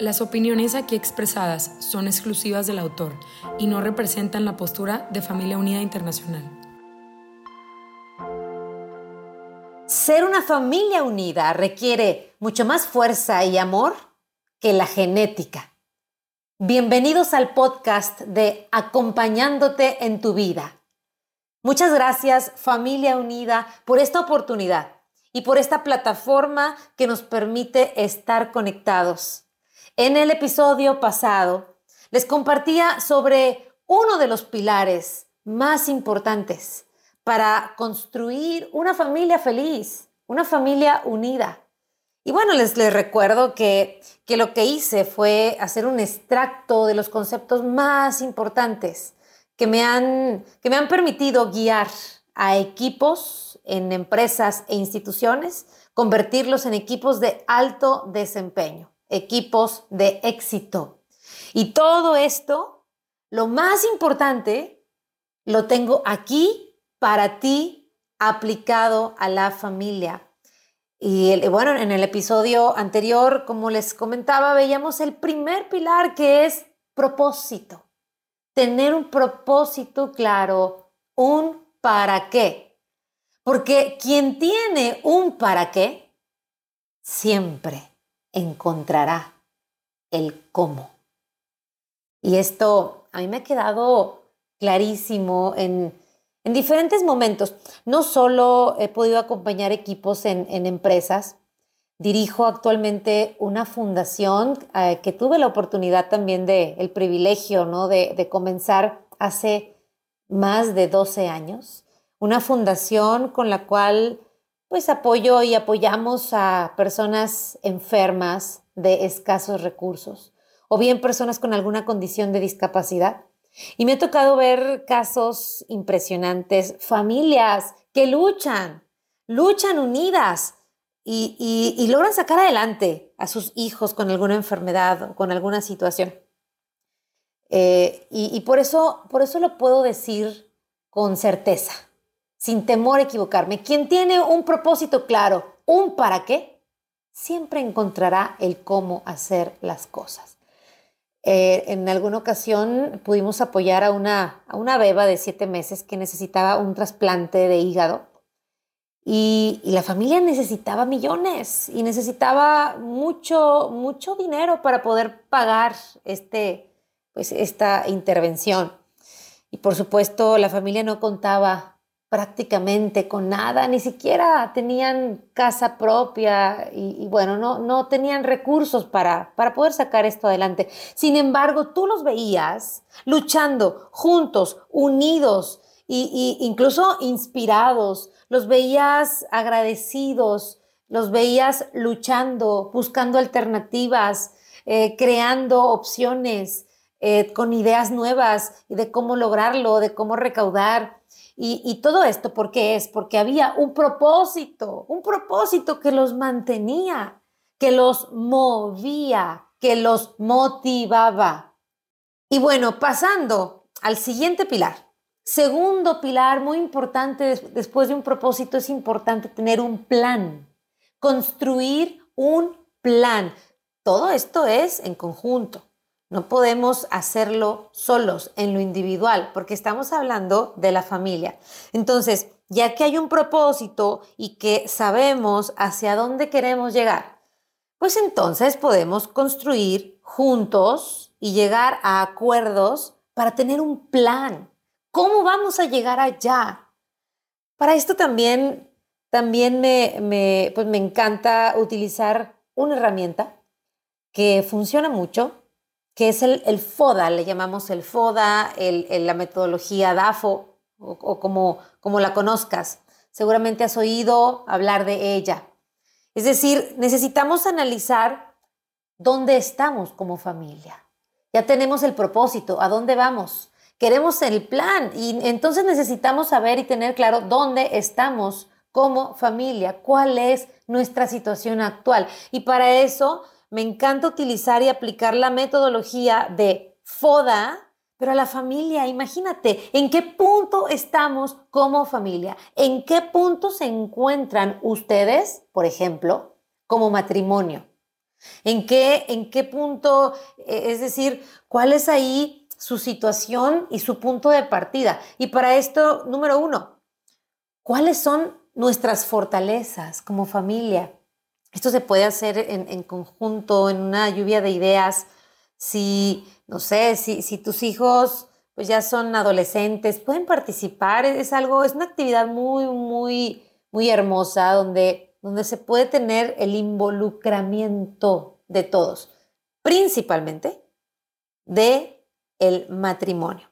Las opiniones aquí expresadas son exclusivas del autor y no representan la postura de Familia Unida Internacional. Ser una familia unida requiere mucho más fuerza y amor que la genética. Bienvenidos al podcast de Acompañándote en tu vida. Muchas gracias familia unida por esta oportunidad y por esta plataforma que nos permite estar conectados. En el episodio pasado les compartía sobre uno de los pilares más importantes para construir una familia feliz, una familia unida. Y bueno, les, les recuerdo que, que lo que hice fue hacer un extracto de los conceptos más importantes que me han, que me han permitido guiar a equipos en empresas e instituciones, convertirlos en equipos de alto desempeño equipos de éxito. Y todo esto, lo más importante, lo tengo aquí para ti aplicado a la familia. Y bueno, en el episodio anterior, como les comentaba, veíamos el primer pilar que es propósito. Tener un propósito claro, un para qué. Porque quien tiene un para qué, siempre encontrará el cómo. Y esto a mí me ha quedado clarísimo en, diferentes momentos. No solo he podido acompañar equipos en, empresas, dirijo actualmente una fundación eh, que tuve la oportunidad también de, el privilegio ¿no? de, de comenzar hace más de 12 años. Una fundación con la cual pues apoyo y apoyamos a personas enfermas de escasos recursos o bien personas con alguna condición de discapacidad. Y me ha tocado ver casos impresionantes, familias que luchan, luchan unidas y, logran sacar adelante a sus hijos con alguna enfermedad o con alguna situación. Eh, y, y por, eso, por eso lo puedo decir con certeza sin temor a equivocarme. Quien tiene un propósito claro, un para qué, siempre encontrará el cómo hacer las cosas. Eh, en alguna ocasión pudimos apoyar a una, a una beba de siete meses que necesitaba un trasplante de hígado y, y, la familia necesitaba millones y necesitaba mucho, mucho dinero para poder pagar este, pues, esta intervención. Y por supuesto la familia no contaba prácticamente con nada, ni siquiera tenían casa propia y, bueno, no, no tenían recursos para, para poder sacar esto adelante. Sin embargo, tú los veías luchando juntos, unidos e incluso inspirados, los veías agradecidos, los veías luchando, buscando alternativas, eh, creando opciones, eh, con ideas nuevas de cómo lograrlo, de cómo recaudar. Y, todo esto, ¿por qué es? Porque había un propósito, un propósito que los mantenía, que los movía, que los motivaba. Y bueno, pasando al siguiente pilar. Segundo pilar muy importante después de un propósito es importante tener un plan, construir un plan. Todo esto es en conjunto. No podemos hacerlo solos en lo individual, porque estamos hablando de la familia. Entonces, ya que hay un propósito y que sabemos hacia dónde queremos llegar, pues entonces podemos construir juntos y llegar a acuerdos para tener un plan. ¿Cómo vamos a llegar allá? Para esto también, también me, pues me encanta utilizar una herramienta que funciona mucho que es el, FODA, le llamamos el FODA, la metodología DAFO, o, como, como la conozcas. Seguramente has oído hablar de ella. Es decir, necesitamos analizar dónde estamos como familia, ya tenemos el propósito, a dónde vamos, queremos el plan y entonces necesitamos saber y tener claro dónde estamos como familia, cuál es nuestra situación actual. Y para eso me encanta utilizar y aplicar la metodología de FODA, pero a la familia, imagínate, ¿en qué punto estamos como familia? ¿En qué punto se encuentran ustedes, por ejemplo, como matrimonio? ¿En qué, en qué punto, e, es decir, cuál es ahí su situación y su punto de partida? Y para esto, número uno, ¿cuáles son nuestras fortalezas como familia? Esto se puede hacer en, conjunto, en una lluvia de ideas. Si, no sé, si, si tus hijos pues ya son adolescentes, pueden participar. Es algo, es una actividad muy, muy, muy hermosa donde donde se puede tener el involucramiento de todos, principalmente de el matrimonio.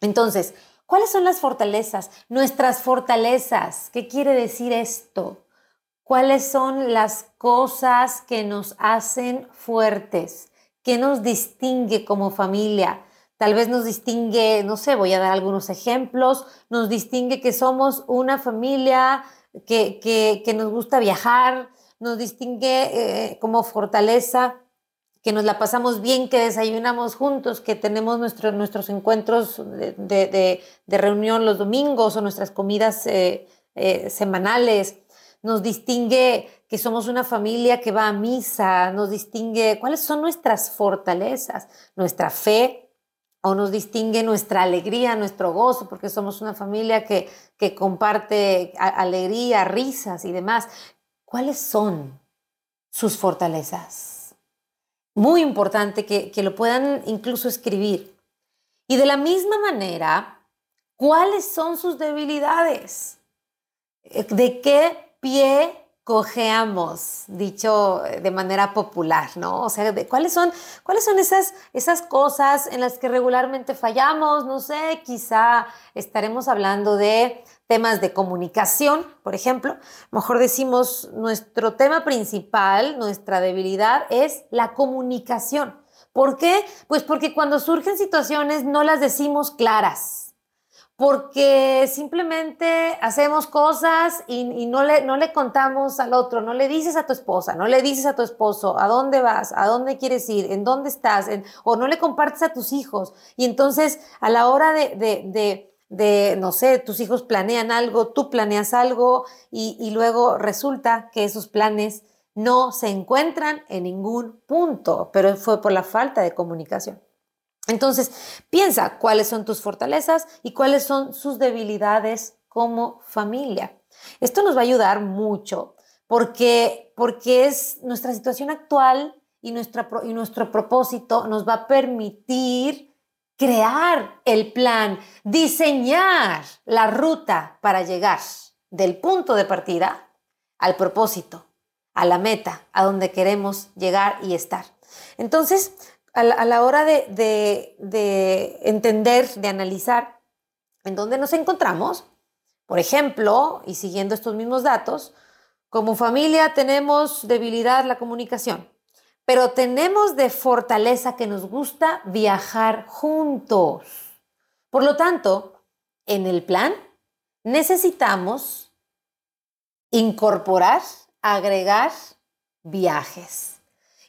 Entonces, ¿cuáles son las fortalezas? Nuestras fortalezas. ¿Qué quiere decir esto? ¿Cuáles son las cosas que nos hacen fuertes? ¿Qué nos distingue como familia? Tal vez nos distingue, no sé, voy a dar algunos ejemplos, nos distingue que somos una familia que, nos gusta viajar, nos distingue eh, como fortaleza, que nos la pasamos bien, que desayunamos juntos, que tenemos nuestros encuentros de, reunión los domingos o nuestras comidas eh, eh, semanales. Nos distingue que somos una familia que va a misa, nos distingue cuáles son nuestras fortalezas, nuestra fe, o nos distingue nuestra alegría, nuestro gozo, porque somos una familia que, que comparte alegría, risas y demás. ¿Cuáles son sus fortalezas? Muy importante que, que lo puedan incluso escribir. Y de la misma manera, ¿cuáles son sus debilidades? ¿De qué pie cojeamos, dicho de manera popular, ¿no? O sea, ¿cuáles son, cuáles son esas, esas cosas en las que regularmente fallamos? No sé, quizá estaremos hablando de temas de comunicación, por ejemplo. Mejor decimos, nuestro tema principal, nuestra debilidad es la comunicación. ¿Por qué? Pues porque cuando surgen situaciones no las decimos claras porque simplemente hacemos cosas y, no, le, no le contamos al otro, no le dices a tu esposa, no le dices a tu esposo a dónde vas, a dónde quieres ir, en dónde estás, o no le compartes a tus hijos. Y entonces a la hora de, de, de, no sé, tus hijos planean algo, tú planeas algo y, y luego resulta que esos planes no se encuentran en ningún punto, pero fue por la falta de comunicación. Entonces, piensa cuáles son tus fortalezas y cuáles son sus debilidades como familia. Esto nos va a ayudar mucho porque, porque es nuestra situación actual y, y nuestro propósito nos va a permitir crear el plan, diseñar la ruta para llegar del punto de partida al propósito, a la meta, a donde queremos llegar y estar. Entonces, a la, hora de, entender, de analizar en dónde nos encontramos, por ejemplo, y siguiendo estos mismos datos, como familia tenemos debilidad la comunicación, pero tenemos de fortaleza que nos gusta viajar juntos. Por lo tanto, en el plan necesitamos incorporar, agregar viajes.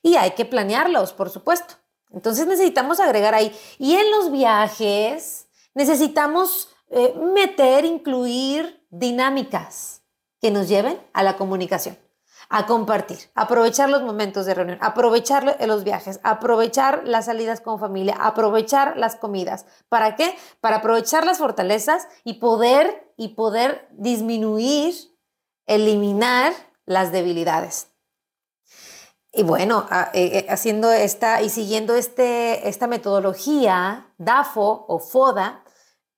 Y hay que planearlos, por supuesto. Entonces necesitamos agregar ahí. Y en los viajes necesitamos eh, meter, incluir dinámicas que nos lleven a la comunicación, a compartir, aprovechar los momentos de reunión, aprovechar los viajes, aprovechar las salidas con familia, aprovechar las comidas. ¿Para qué? Para aprovechar las fortalezas y poder, y poder disminuir, eliminar las debilidades. Y bueno, eh, eh, haciendo esta y siguiendo este, esta metodología, DAFO o FODA,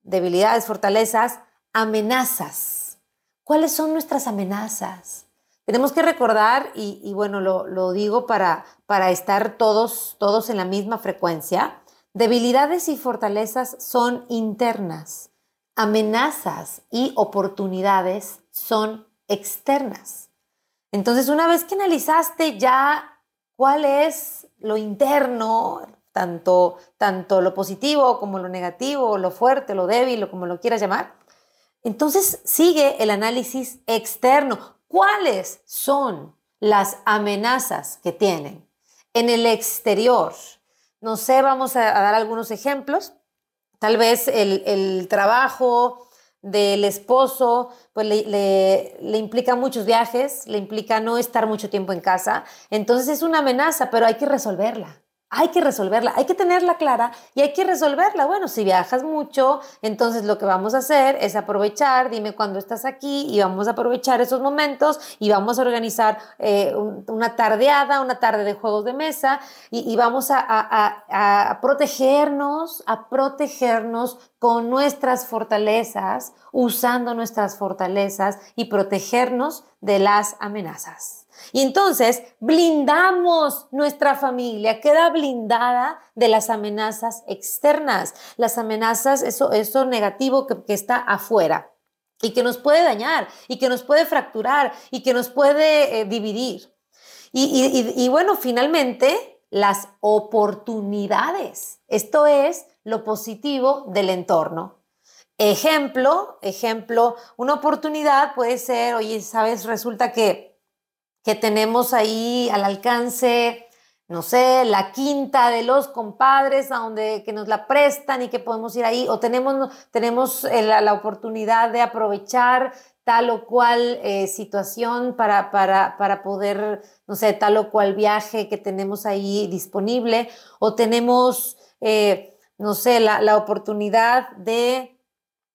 debilidades, fortalezas, amenazas. ¿Cuáles son nuestras amenazas? Tenemos que recordar, y, bueno, lo, digo para, para estar todos, todos en la misma frecuencia, debilidades y fortalezas son internas, amenazas y oportunidades son externas. Entonces, una vez que analizaste ya cuál es lo interno, tanto, tanto lo positivo como lo negativo, lo fuerte, lo débil, o como lo quieras llamar. Entonces sigue el análisis externo. ¿Cuáles son las amenazas que tienen en el exterior? No sé, vamos a, dar algunos ejemplos. Tal vez el, trabajo del esposo, pues le, le, implica muchos viajes, le implica no estar mucho tiempo en casa. Entonces es una amenaza, pero hay que resolverla. Hay que resolverla, hay que tenerla clara y hay que resolverla. Bueno, si viajas mucho, entonces lo que vamos a hacer es aprovechar, dime cuándo estás aquí y vamos a aprovechar esos momentos y vamos a organizar eh, una tardeada, una tarde de juegos de mesa y, vamos a, a protegernos, a protegernos con nuestras fortalezas, usando nuestras fortalezas y protegernos de las amenazas. Y entonces blindamos nuestra familia, queda blindada de las amenazas externas, las amenazas, eso, eso negativo que, está afuera y que nos puede dañar y que nos puede fracturar y que nos puede eh, dividir. y bueno, finalmente, las oportunidades. Esto es lo positivo del entorno. Ejemplo, ejemplo, una oportunidad puede ser, oye, sabes, resulta que que tenemos ahí al alcance, no sé, la quinta de los compadres, a donde que nos la prestan y que podemos ir ahí, o tenemos, tenemos eh, la, oportunidad de aprovechar tal o cual eh, situación para, para, para, poder, no sé, tal o cual viaje que tenemos ahí disponible, o tenemos, eh, no sé, la, la, oportunidad de,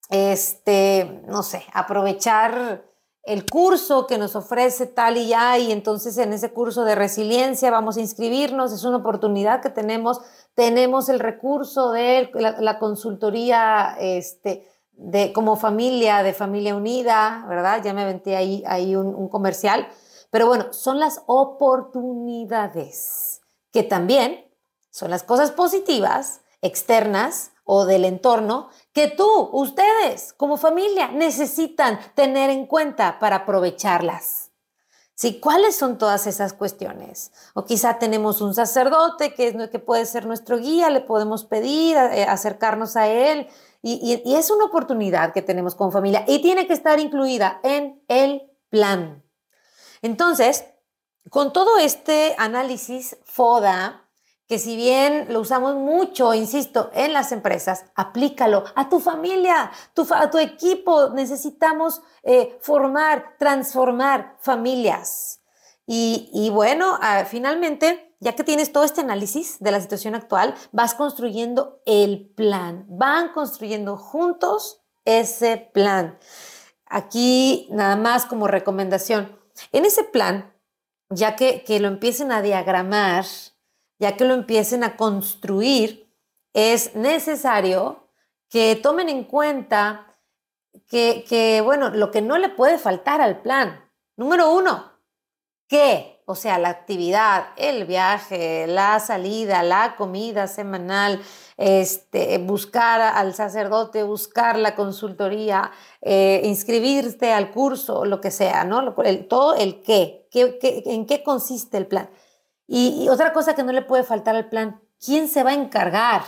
este, no sé, aprovechar el curso que nos ofrece tal y ya, y entonces en ese curso de resiliencia vamos a inscribirnos, es una oportunidad que tenemos, tenemos el recurso de la, consultoría este, de, como familia, de familia unida, ¿verdad? Ya me aventé ahí, ahí un, un comercial, pero bueno, son las oportunidades que también son las cosas positivas, externas, o del entorno que tú, ustedes, como familia, necesitan tener en cuenta para aprovecharlas. ¿Sí? ¿Cuáles son todas esas cuestiones? O quizá tenemos un sacerdote que, es, que puede ser nuestro guía, le podemos pedir eh, acercarnos a él y, y es una oportunidad que tenemos como familia y tiene que estar incluida en el plan. Entonces, con todo este análisis FODA, que si bien lo usamos mucho, insisto, en las empresas, aplícalo a tu familia, a tu equipo. Necesitamos eh, formar, transformar familias. Y, bueno, ah, finalmente, ya que tienes todo este análisis de la situación actual, vas construyendo el plan. Van construyendo juntos ese plan. Aquí, nada más como recomendación, en ese plan, ya que, que lo empiecen a diagramar, ya que lo empiecen a construir, es necesario que tomen en cuenta que, bueno, lo que no le puede faltar al plan. Número uno, ¿qué? O sea, la actividad, el viaje, la salida, la comida semanal, este, buscar al sacerdote, buscar la consultoría, eh, inscribirte al curso, lo que sea, ¿no? todo el qué, en qué consiste el plan. Y, otra cosa que no le puede faltar al plan, ¿quién se va a encargar?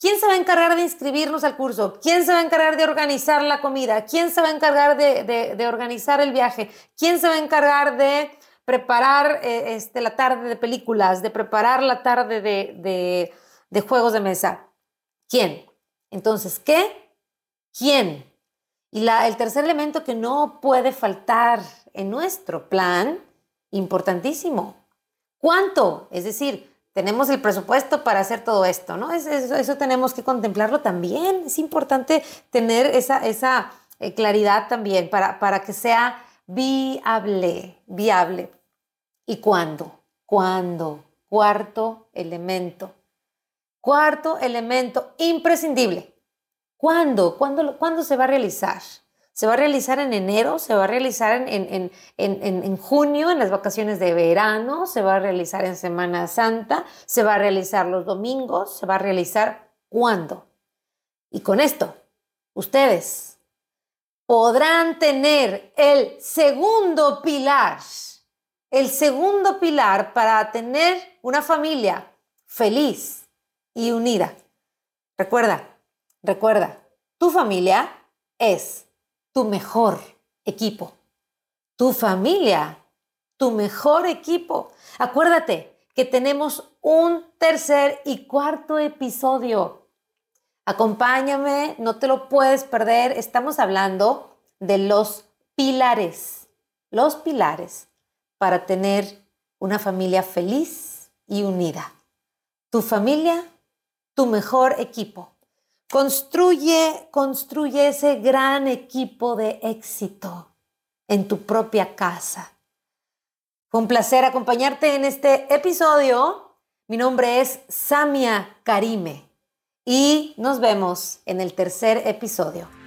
¿Quién se va a encargar de inscribirnos al curso? ¿Quién se va a encargar de organizar la comida? ¿Quién se va a encargar de, organizar el viaje? ¿Quién se va a encargar de preparar eh, este, la tarde de películas, de preparar la tarde de, juegos de mesa? ¿Quién? Entonces, ¿qué? ¿Quién? Y el tercer elemento que no puede faltar en nuestro plan, importantísimo, ¿Cuánto? Es decir, tenemos el presupuesto para hacer todo esto, ¿no? Eso, tenemos que contemplarlo también. Es importante tener esa, esa eh, claridad también para, para que sea viable, viable. ¿Y cuándo? ¿Cuándo? Cuarto elemento. Cuarto elemento imprescindible. ¿Cuándo? ¿Cuándo, ¿Cuándo se va a realizar? Se va a realizar en enero, se va a realizar en, junio, en las vacaciones de verano, se va a realizar en Semana Santa, se va a realizar los domingos, se va a realizar cuándo. Y con esto, ustedes podrán tener el segundo pilar, el segundo pilar para tener una familia feliz, y unida. Recuerda, recuerda, tu familia es tu mejor equipo. Tu familia, tu mejor equipo. Acuérdate que tenemos un tercer y cuarto episodio. Acompáñame, no te lo puedes perder. Estamos hablando de los pilares, los pilares para tener una familia feliz y unida. Tu familia, tu mejor equipo. Construye, construye ese gran equipo de éxito en tu propia casa. Fue un placer acompañarte en este episodio. Mi nombre es Samia Karime y nos vemos en el tercer episodio.